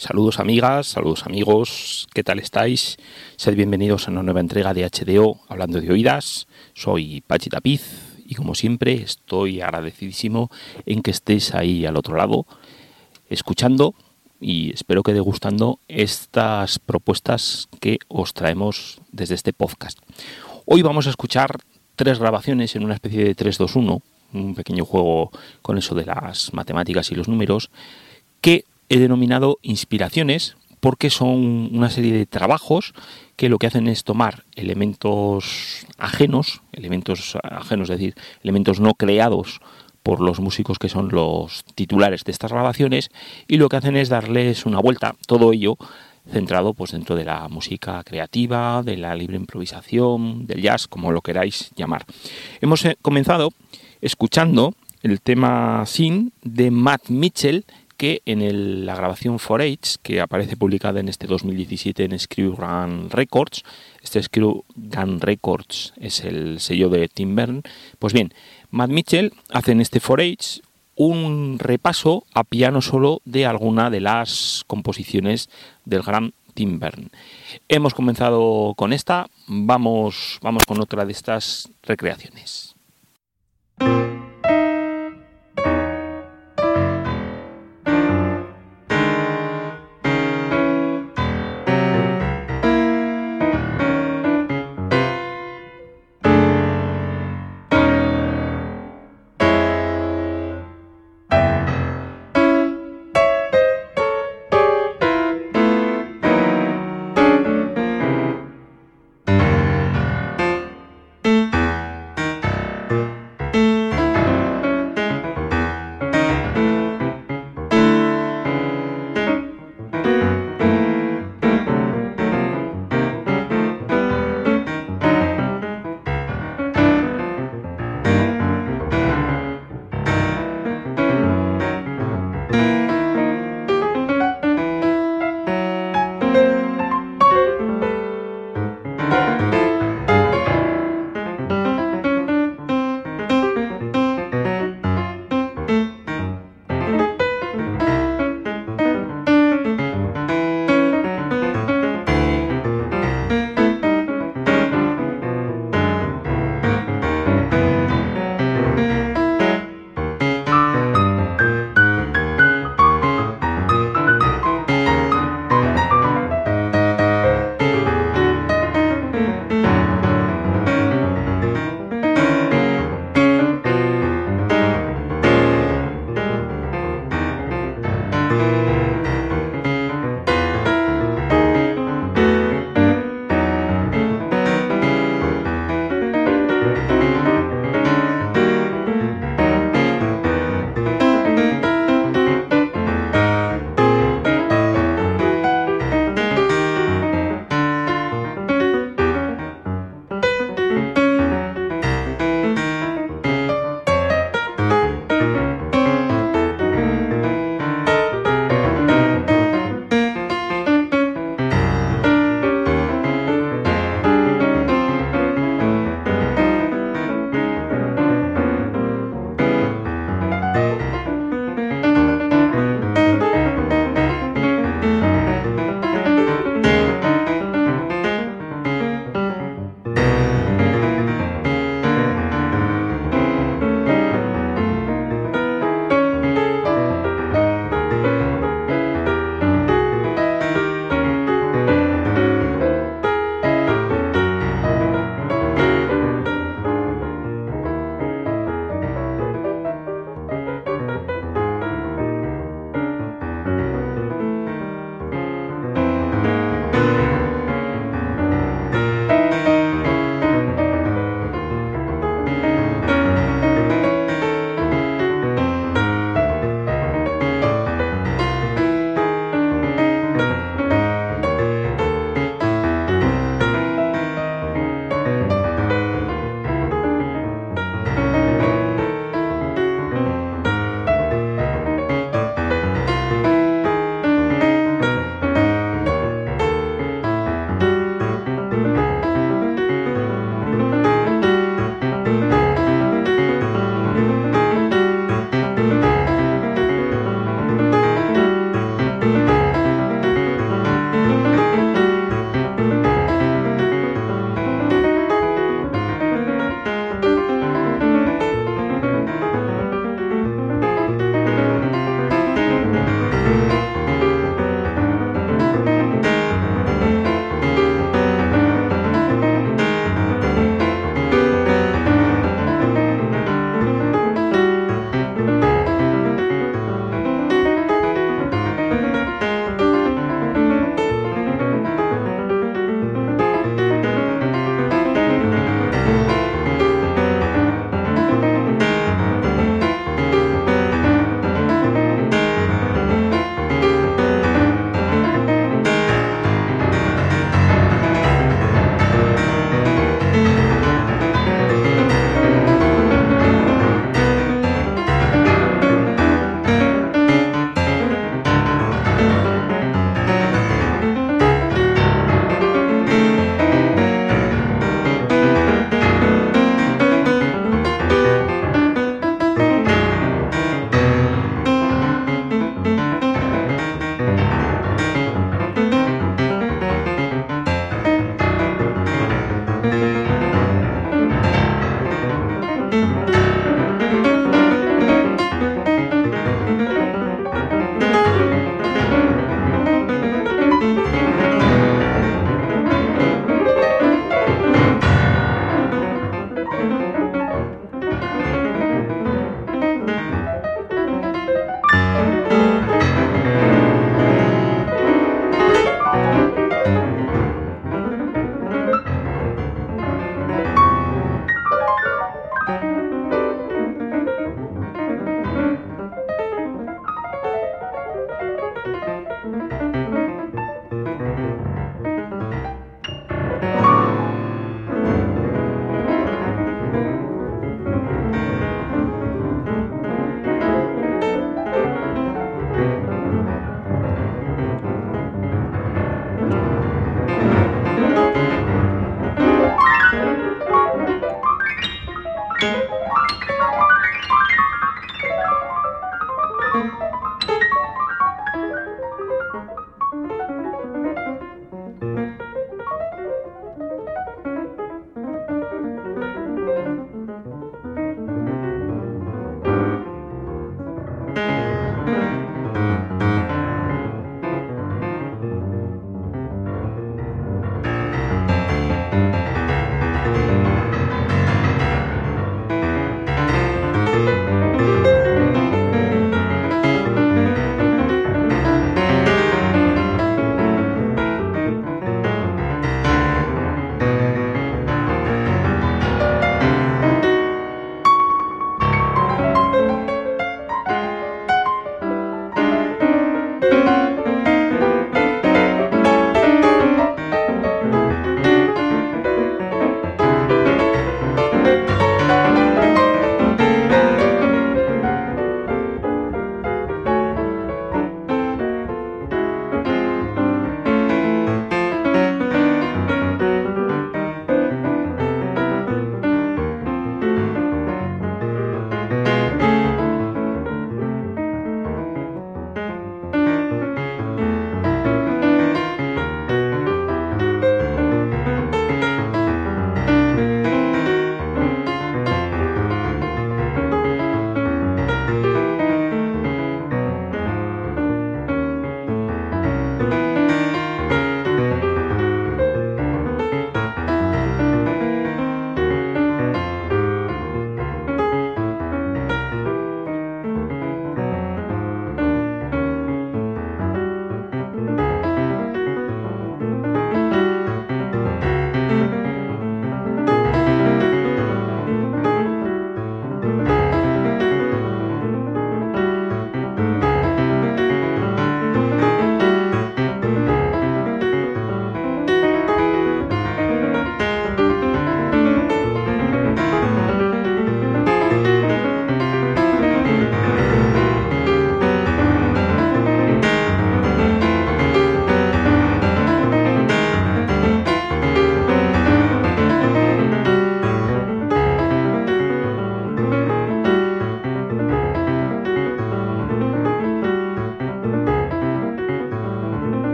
Saludos amigas, saludos amigos, ¿qué tal estáis? Sed bienvenidos a una nueva entrega de HDO Hablando de Oídas. Soy Pachi Tapiz y como siempre estoy agradecidísimo en que estéis ahí al otro lado escuchando y espero que degustando estas propuestas que os traemos desde este podcast. Hoy vamos a escuchar tres grabaciones en una especie de 3-2-1, un pequeño juego con eso de las matemáticas y los números, que he denominado inspiraciones porque son una serie de trabajos que lo que hacen es tomar elementos ajenos, elementos ajenos, es decir, elementos no creados por los músicos que son los titulares de estas grabaciones y lo que hacen es darles una vuelta, todo ello centrado pues dentro de la música creativa, de la libre improvisación, del jazz, como lo queráis llamar. Hemos eh, comenzado escuchando el tema Sin de Matt Mitchell que en la grabación 4H, que aparece publicada en este 2017 en Screw Gun Records, este Screw Gun Records es el sello de Tim Bern, pues bien, Matt Mitchell hace en este 4H un repaso a piano solo de alguna de las composiciones del gran Tim Bern. Hemos comenzado con esta, vamos, vamos con otra de estas recreaciones.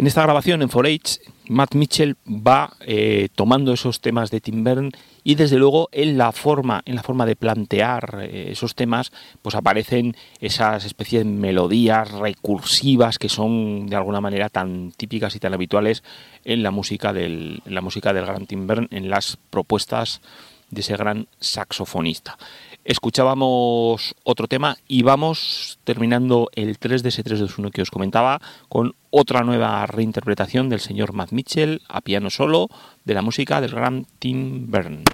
En esta grabación en 4H, Matt Mitchell va eh, tomando esos temas de Tim Berne y desde luego en la forma, en la forma de plantear eh, esos temas, pues aparecen esas especies de melodías recursivas que son de alguna manera tan típicas y tan habituales en la música del, la música del gran Tim Berne, en las propuestas de ese gran saxofonista. Escuchábamos otro tema y vamos terminando el 3 de ese 321 que os comentaba con otra nueva reinterpretación del señor Matt Mitchell a piano solo de la música del gran Tim Byrne.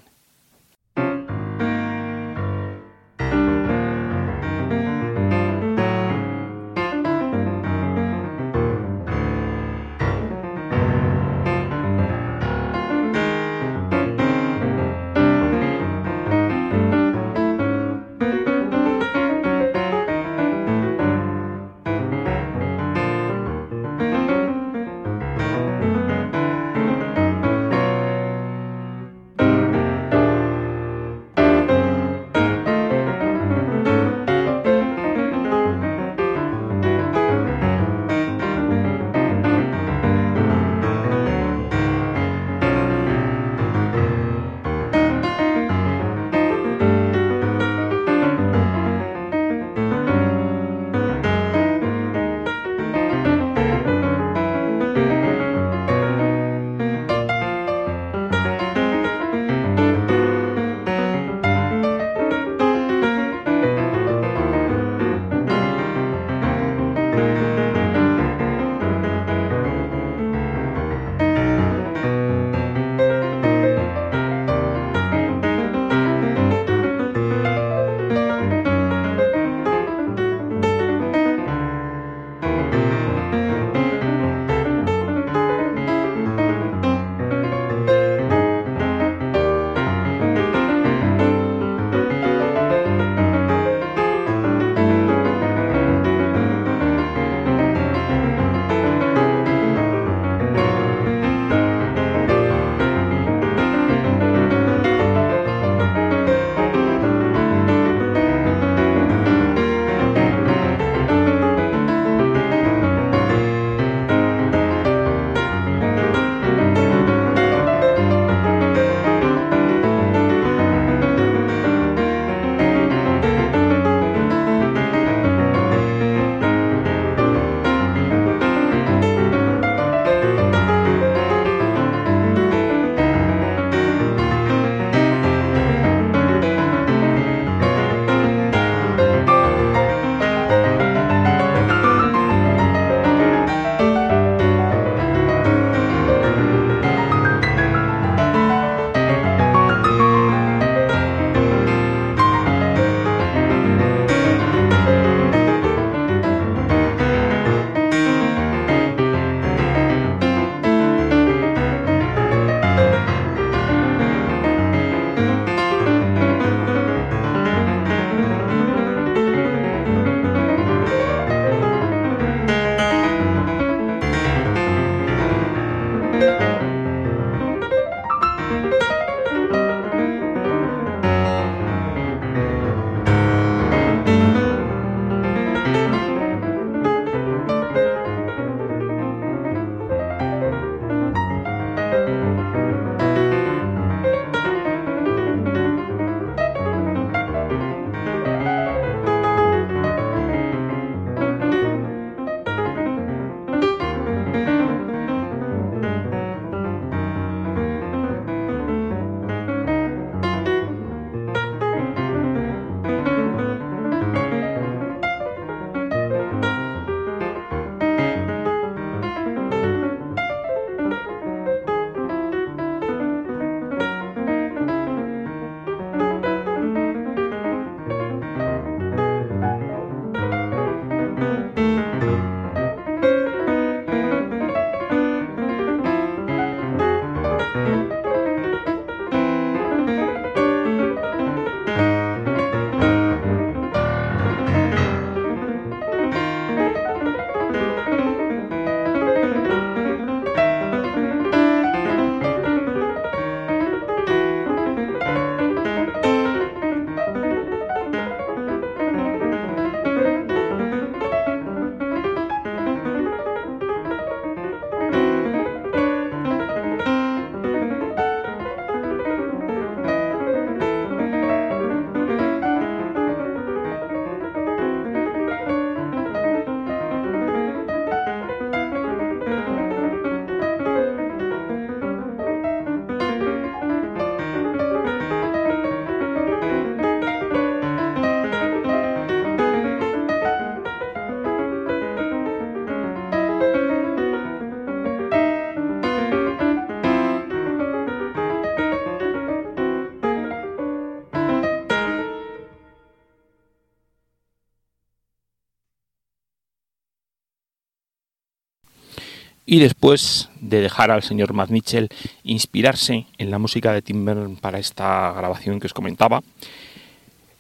Y después de dejar al señor Matt Mitchell inspirarse en la música de Tim Berners para esta grabación que os comentaba,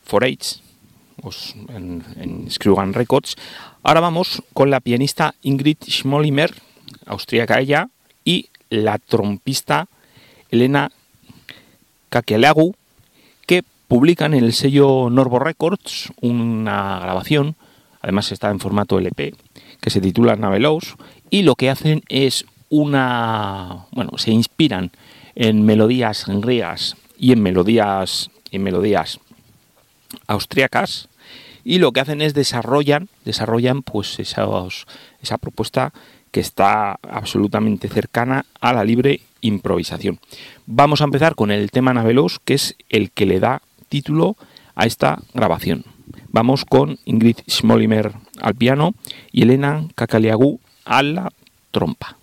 For Age, en, en Records, ahora vamos con la pianista Ingrid Schmolimer, austríaca ella, y la trompista Elena Kakelagu, que publican en el sello Norvo Records una grabación, además está en formato LP, que se titula Navelos, y lo que hacen es una, bueno, se inspiran en melodías griegas y en melodías, en melodías austriacas y lo que hacen es desarrollan, desarrollan pues esa propuesta que está absolutamente cercana a la libre improvisación. Vamos a empezar con el tema Navelos, que es el que le da título a esta grabación. Vamos con Ingrid Schmolimer al piano y Elena Kakaliagu a la trompa.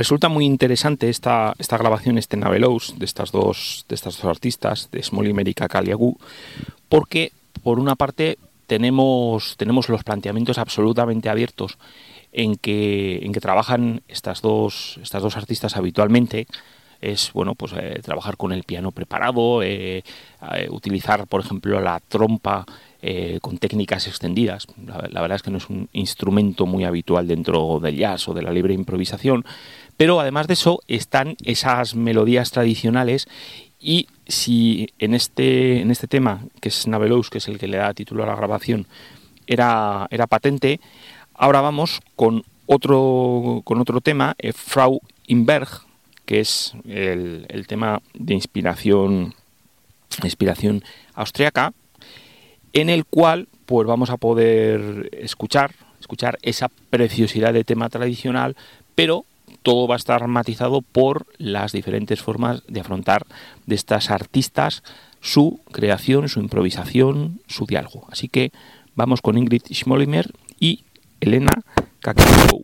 Resulta muy interesante esta, esta grabación, este Navelous, de estas dos, de estas dos artistas, de Smolimer y Kakaliagu, porque por una parte tenemos, tenemos los planteamientos absolutamente abiertos en que, en que trabajan estas dos, estas dos artistas habitualmente, es bueno pues eh, trabajar con el piano preparado, eh, eh, utilizar por ejemplo la trompa con técnicas extendidas. La, verdad es que no es un instrumento muy habitual dentro del jazz o de la libre improvisación, pero además de eso están esas melodías tradicionales y si en este, en este tema, que es Navelous, que es el que le da título a la grabación, era, era patente, ahora vamos con otro, con otro tema, Frau Inberg, que es el, tema de inspiración, inspiración austriaca, en el cual pues vamos a poder escuchar, escuchar esa preciosidad de tema tradicional, pero todo va a estar matizado por las diferentes formas de afrontar de estas artistas su creación, su improvisación, su diálogo. Así que vamos con Ingrid Schmolimer y Elena Kakao.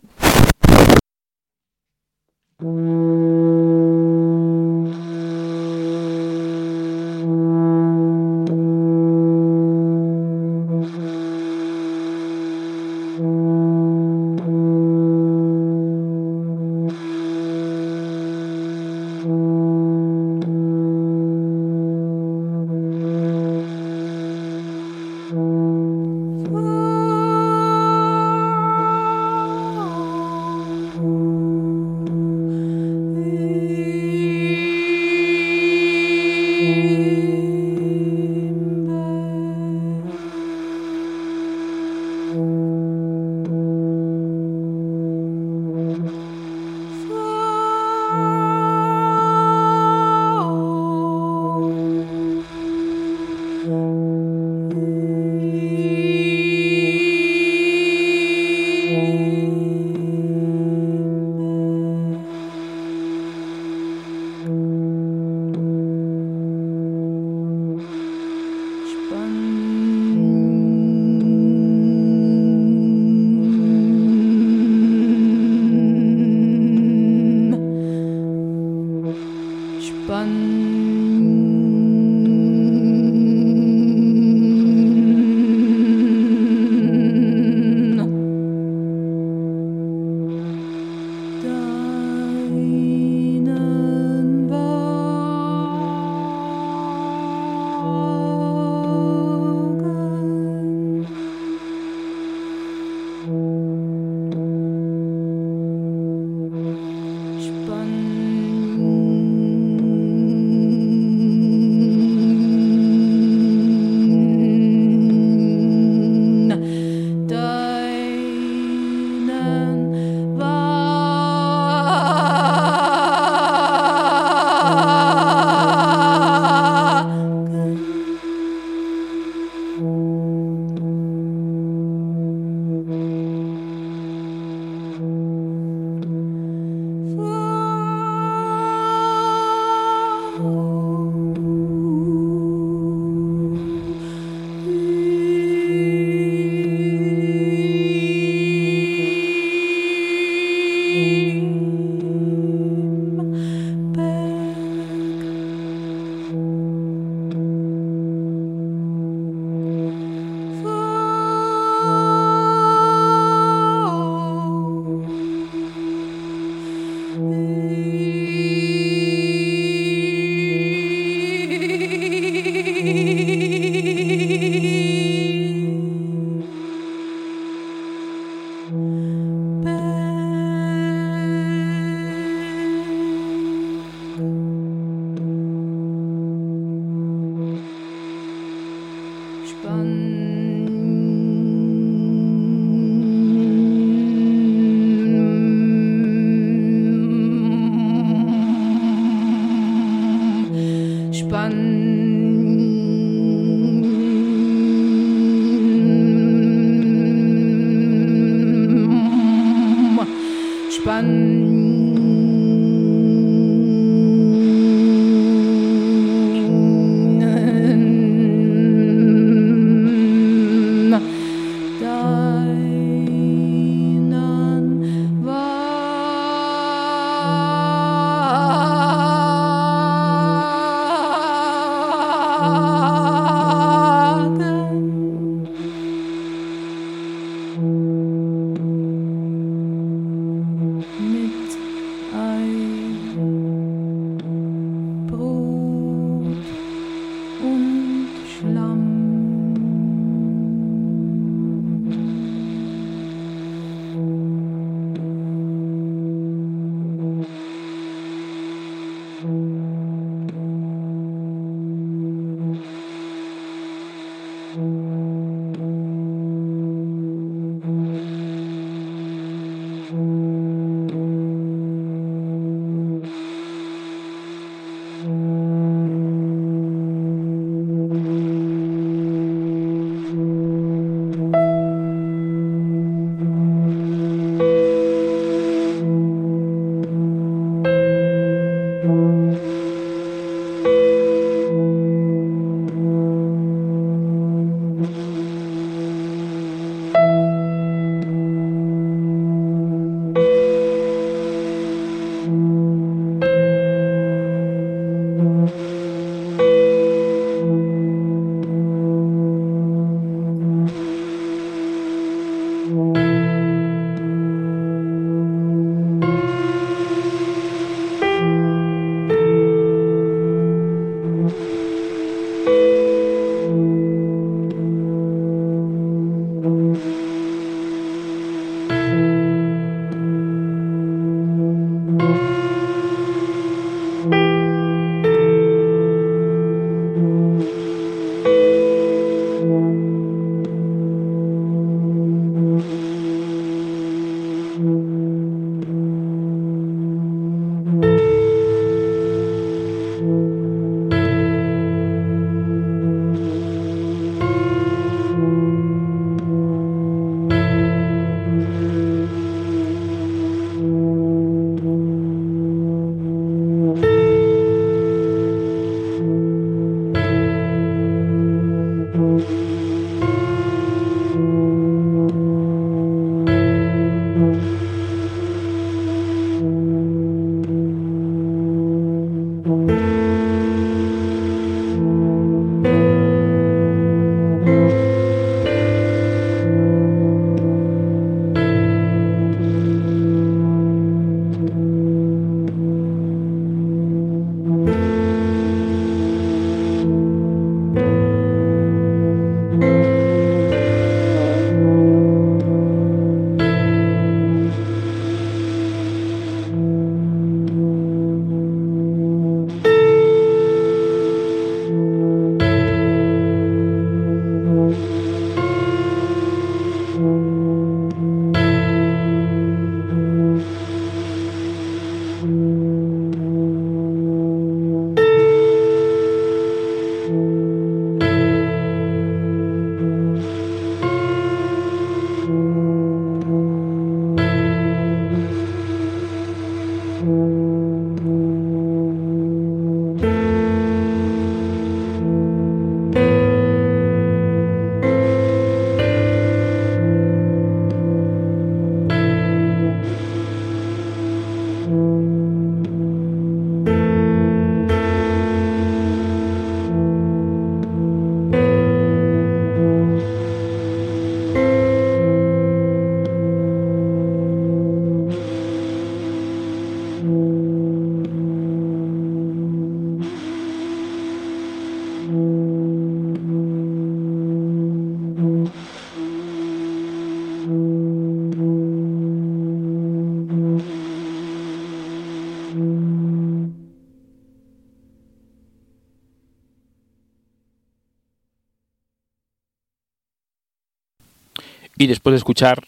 Y después de escuchar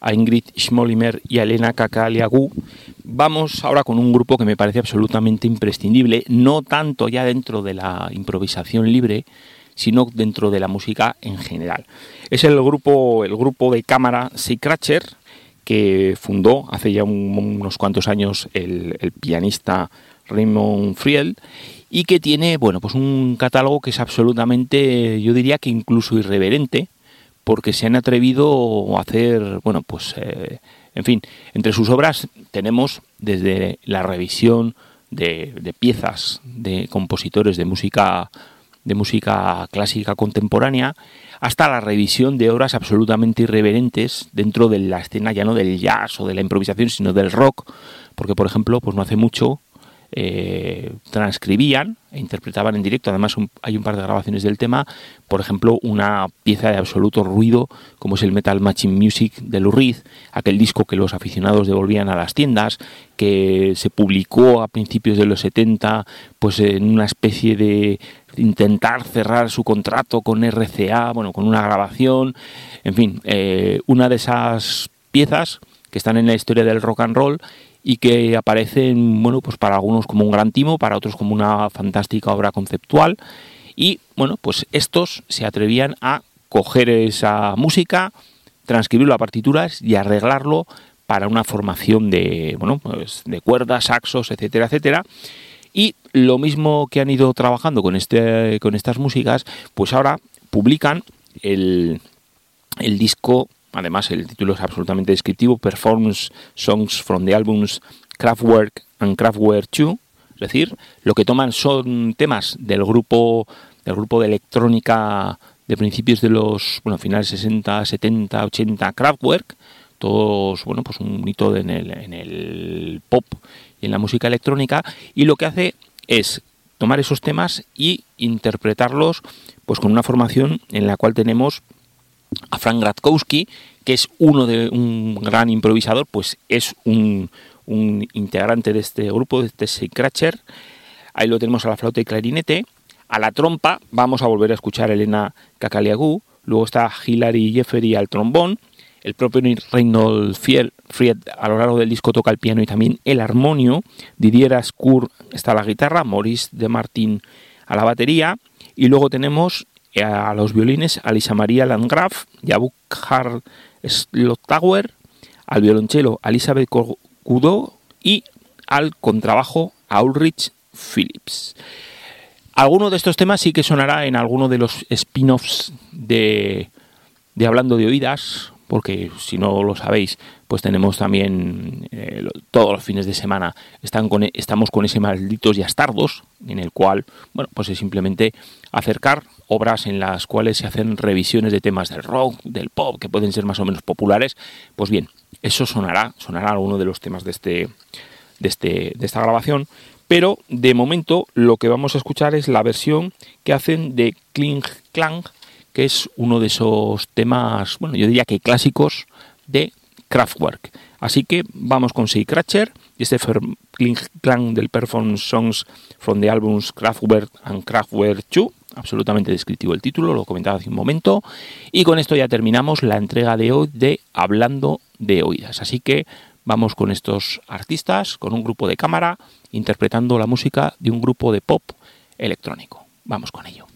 a Ingrid Schmolimer y a Elena Kakaliagu, vamos ahora con un grupo que me parece absolutamente imprescindible, no tanto ya dentro de la improvisación libre, sino dentro de la música en general. Es el grupo, el grupo de cámara Seacratcher, que fundó hace ya unos cuantos años el, el pianista Raymond Friel y que tiene, bueno, pues un catálogo que es absolutamente, yo diría que incluso irreverente, porque se han atrevido a hacer, bueno, pues, eh, en fin, entre sus obras tenemos desde la revisión de, de, piezas de compositores de música de música clásica contemporánea hasta la revisión de obras absolutamente irreverentes dentro de la escena ya no del jazz o de la improvisación sino del rock porque por ejemplo pues no hace mucho eh, transcribían e interpretaban en directo. Además, hay un par de grabaciones del tema. Por ejemplo, una pieza de absoluto ruido, como es el Metal Machine Music de Lou Reed, aquel disco que los aficionados devolvían a las tiendas, que se publicó a principios de los 70, pues en una especie de intentar cerrar su contrato con RCA, bueno, con una grabación. En fin, eh, una de esas piezas que están en la historia del rock and roll y que aparecen, bueno, pues para algunos como un gran timo, para otros como una fantástica obra conceptual. Y bueno, pues estos se atrevían a coger esa música, transcribirlo a partituras y arreglarlo para una formación de, bueno, pues de cuerdas, saxos, etcétera, etcétera. Y lo mismo que han ido trabajando con, este, con estas músicas, pues ahora publican el, el disco Además, el título es absolutamente descriptivo, Performance Songs from the Albums Kraftwerk and Kraftwerk 2, es decir, lo que toman son temas del grupo del grupo de electrónica de principios de los, bueno, finales 60, 70, 80 Kraftwerk, todos, bueno, pues un hito en el, en el pop y en la música electrónica. Y lo que hace es tomar esos temas y interpretarlos pues con una formación en la cual tenemos a Frank Gradkowski, que es uno de un gran improvisador, pues es un, integrante de este grupo, de este Scratcher. Ahí lo tenemos a la flauta y clarinete. A la trompa vamos a volver a escuchar a Elena Kakaliagu. Luego está Hilary Jeffery al trombón. El propio Reynold Fried a lo largo del disco toca el piano y también el armonio. Didier Ascour está a la guitarra. Maurice de Martin a la batería. Y luego tenemos a los violines a Lisa María Landgraf y a Bukhar Slottauer, al violonchelo Elizabeth Cudó y al contrabajo a Ulrich Phillips. Alguno de estos temas sí que sonará en alguno de los spin-offs de, de Hablando de Oídas, porque si no lo sabéis, pues tenemos también eh, todos los fines de semana están con, e, estamos con ese malditos y astardos, en el cual, bueno, pues es simplemente acercar obras en las cuales se hacen revisiones de temas del rock, del pop, que pueden ser más o menos populares. Pues bien, eso sonará, sonará alguno de los temas de este, de este, de esta grabación. Pero de momento lo que vamos a escuchar es la versión que hacen de Kling Klang, que es uno de esos temas, bueno, yo diría que clásicos de Kraftwerk. Así que vamos con Sea Cratcher y este Klang del Performance Songs from the albums Kraftwerk and Kraftwerk 2. Absolutamente descriptivo el título, lo comentaba hace un momento. Y con esto ya terminamos la entrega de hoy de Hablando de Oídas. Así que vamos con estos artistas, con un grupo de cámara, interpretando la música de un grupo de pop electrónico. Vamos con ello.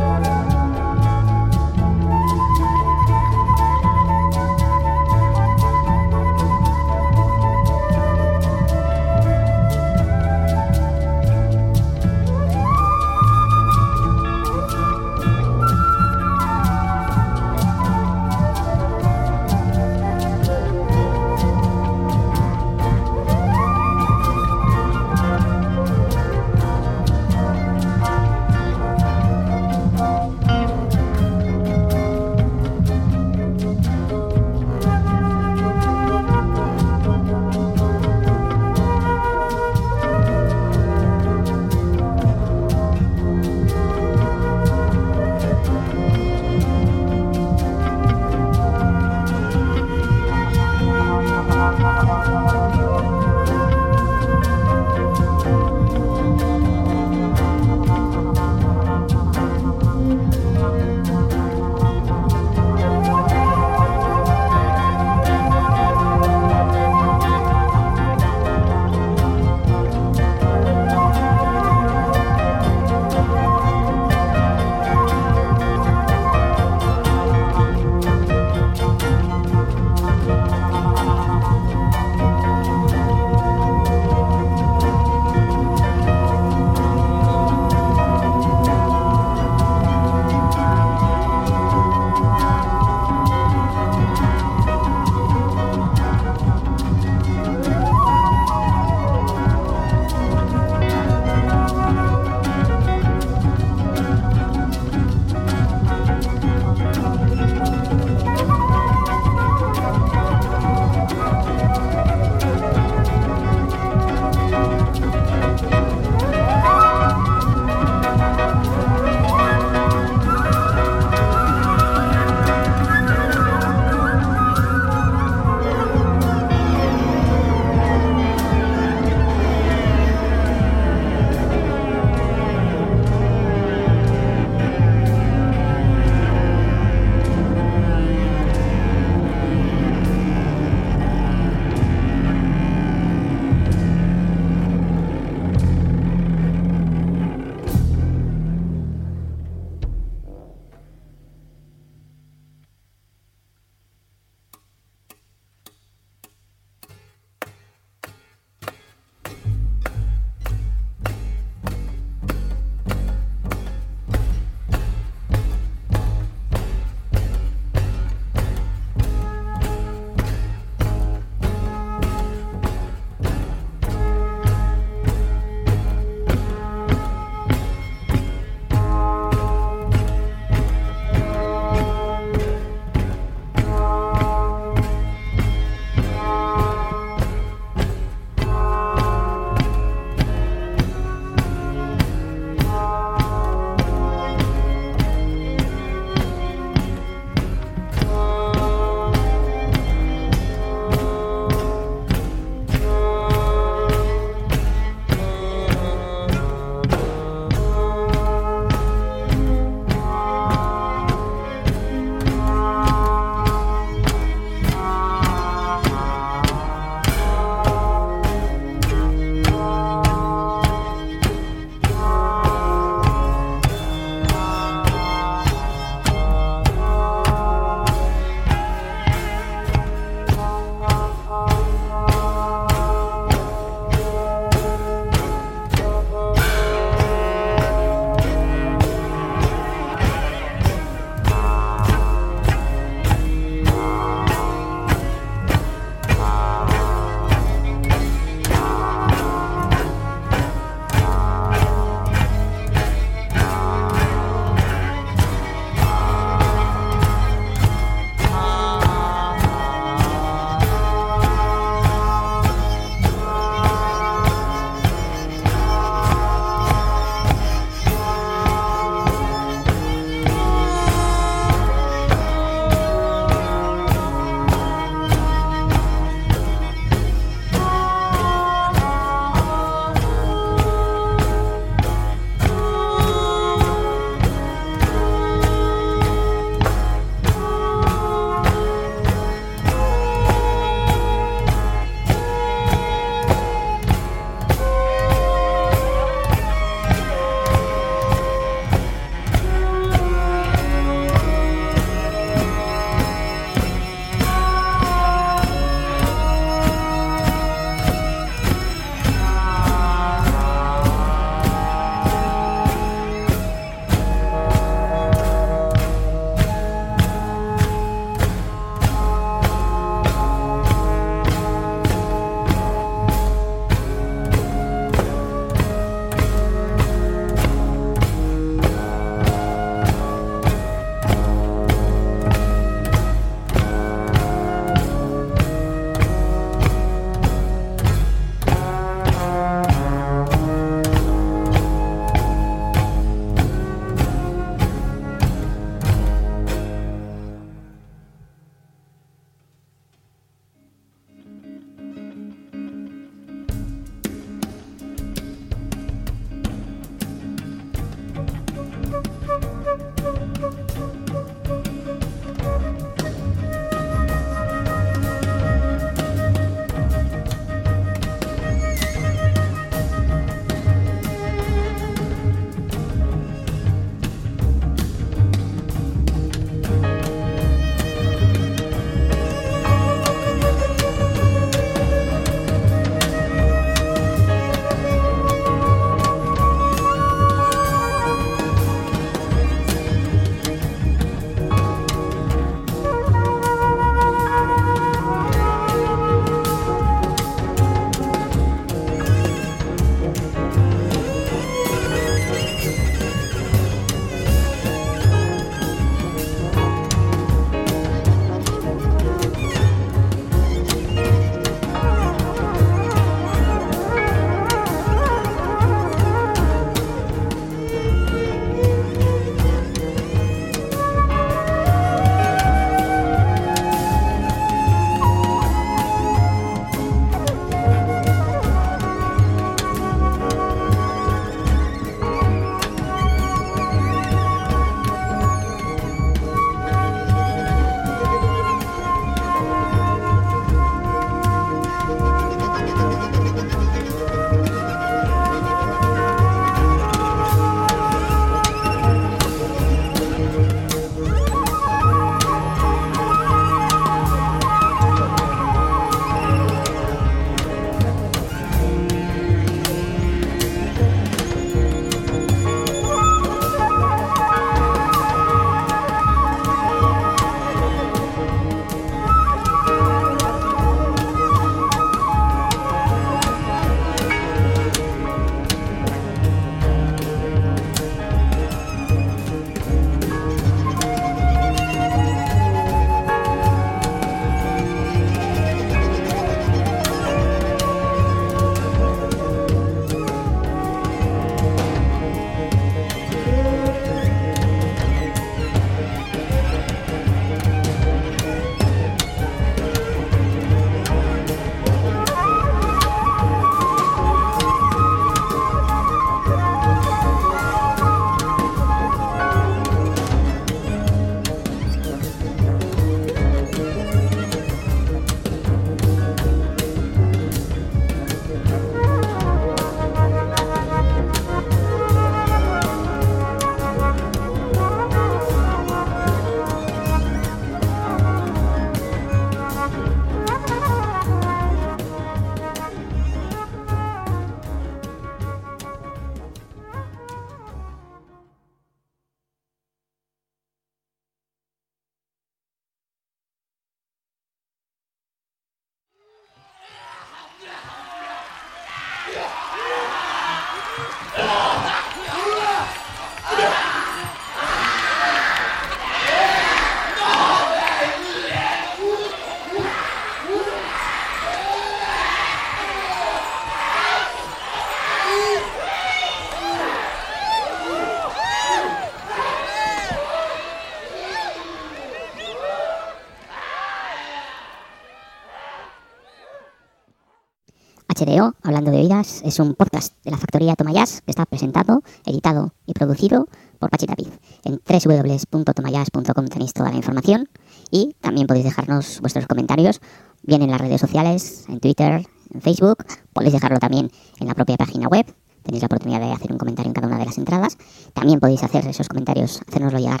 Hablando de Oídas, es un podcast de la factoría Tomayas que está presentado, editado y producido por Pachi Tapiz. En www.tomayas.com tenéis toda la información y también podéis dejarnos vuestros comentarios, bien en las redes sociales, en Twitter, en Facebook, podéis dejarlo también en la propia página web. Tenéis la oportunidad de hacer un comentario en cada una de las entradas. También podéis hacer esos comentarios, hacérnoslo llegar